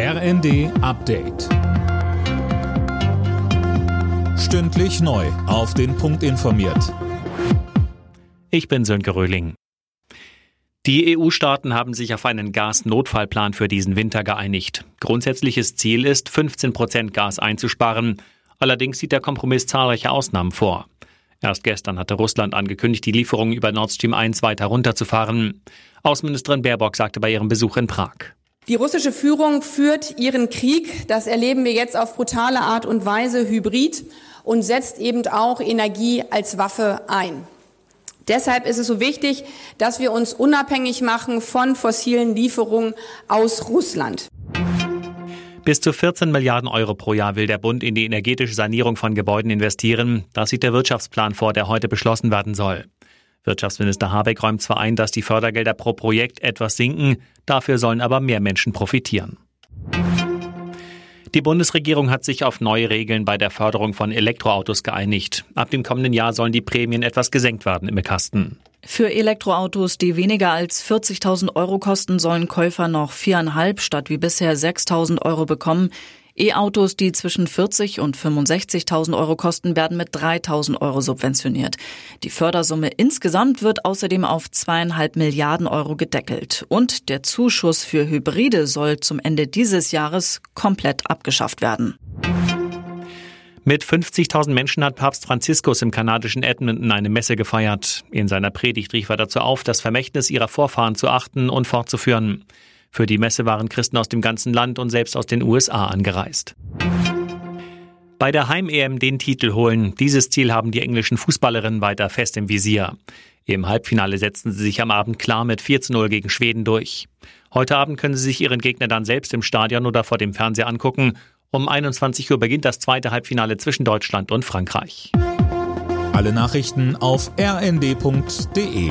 RND Update. Stündlich neu. Auf den Punkt informiert. Ich bin Sönke Röhling. Die EU-Staaten haben sich auf einen Gasnotfallplan für diesen Winter geeinigt. Grundsätzliches Ziel ist, 15 Prozent Gas einzusparen. Allerdings sieht der Kompromiss zahlreiche Ausnahmen vor. Erst gestern hatte Russland angekündigt, die Lieferungen über Nord Stream 1 weiter runterzufahren. Außenministerin Baerbock sagte bei ihrem Besuch in Prag. Die russische Führung führt ihren Krieg, das erleben wir jetzt auf brutale Art und Weise hybrid und setzt eben auch Energie als Waffe ein. Deshalb ist es so wichtig, dass wir uns unabhängig machen von fossilen Lieferungen aus Russland. Bis zu 14 Milliarden Euro pro Jahr will der Bund in die energetische Sanierung von Gebäuden investieren. Das sieht der Wirtschaftsplan vor, der heute beschlossen werden soll. Wirtschaftsminister Habeck räumt zwar ein, dass die Fördergelder pro Projekt etwas sinken, dafür sollen aber mehr Menschen profitieren. Die Bundesregierung hat sich auf neue Regeln bei der Förderung von Elektroautos geeinigt. Ab dem kommenden Jahr sollen die Prämien etwas gesenkt werden im Kasten. Für Elektroautos, die weniger als 40.000 Euro kosten, sollen Käufer noch viereinhalb statt wie bisher 6.000 Euro bekommen. E-Autos, die zwischen 40 und 65.000 Euro kosten, werden mit 3.000 Euro subventioniert. Die Fördersumme insgesamt wird außerdem auf zweieinhalb Milliarden Euro gedeckelt. Und der Zuschuss für Hybride soll zum Ende dieses Jahres komplett abgeschafft werden. Mit 50.000 Menschen hat Papst Franziskus im kanadischen Edmonton eine Messe gefeiert. In seiner Predigt rief er dazu auf, das Vermächtnis ihrer Vorfahren zu achten und fortzuführen. Für die Messe waren Christen aus dem ganzen Land und selbst aus den USA angereist. Bei der Heim-EM den Titel holen. Dieses Ziel haben die englischen Fußballerinnen weiter fest im Visier. Im Halbfinale setzten sie sich am Abend klar mit 4 zu 0 gegen Schweden durch. Heute Abend können sie sich ihren Gegner dann selbst im Stadion oder vor dem Fernseher angucken. Um 21 Uhr beginnt das zweite Halbfinale zwischen Deutschland und Frankreich. Alle Nachrichten auf rnd.de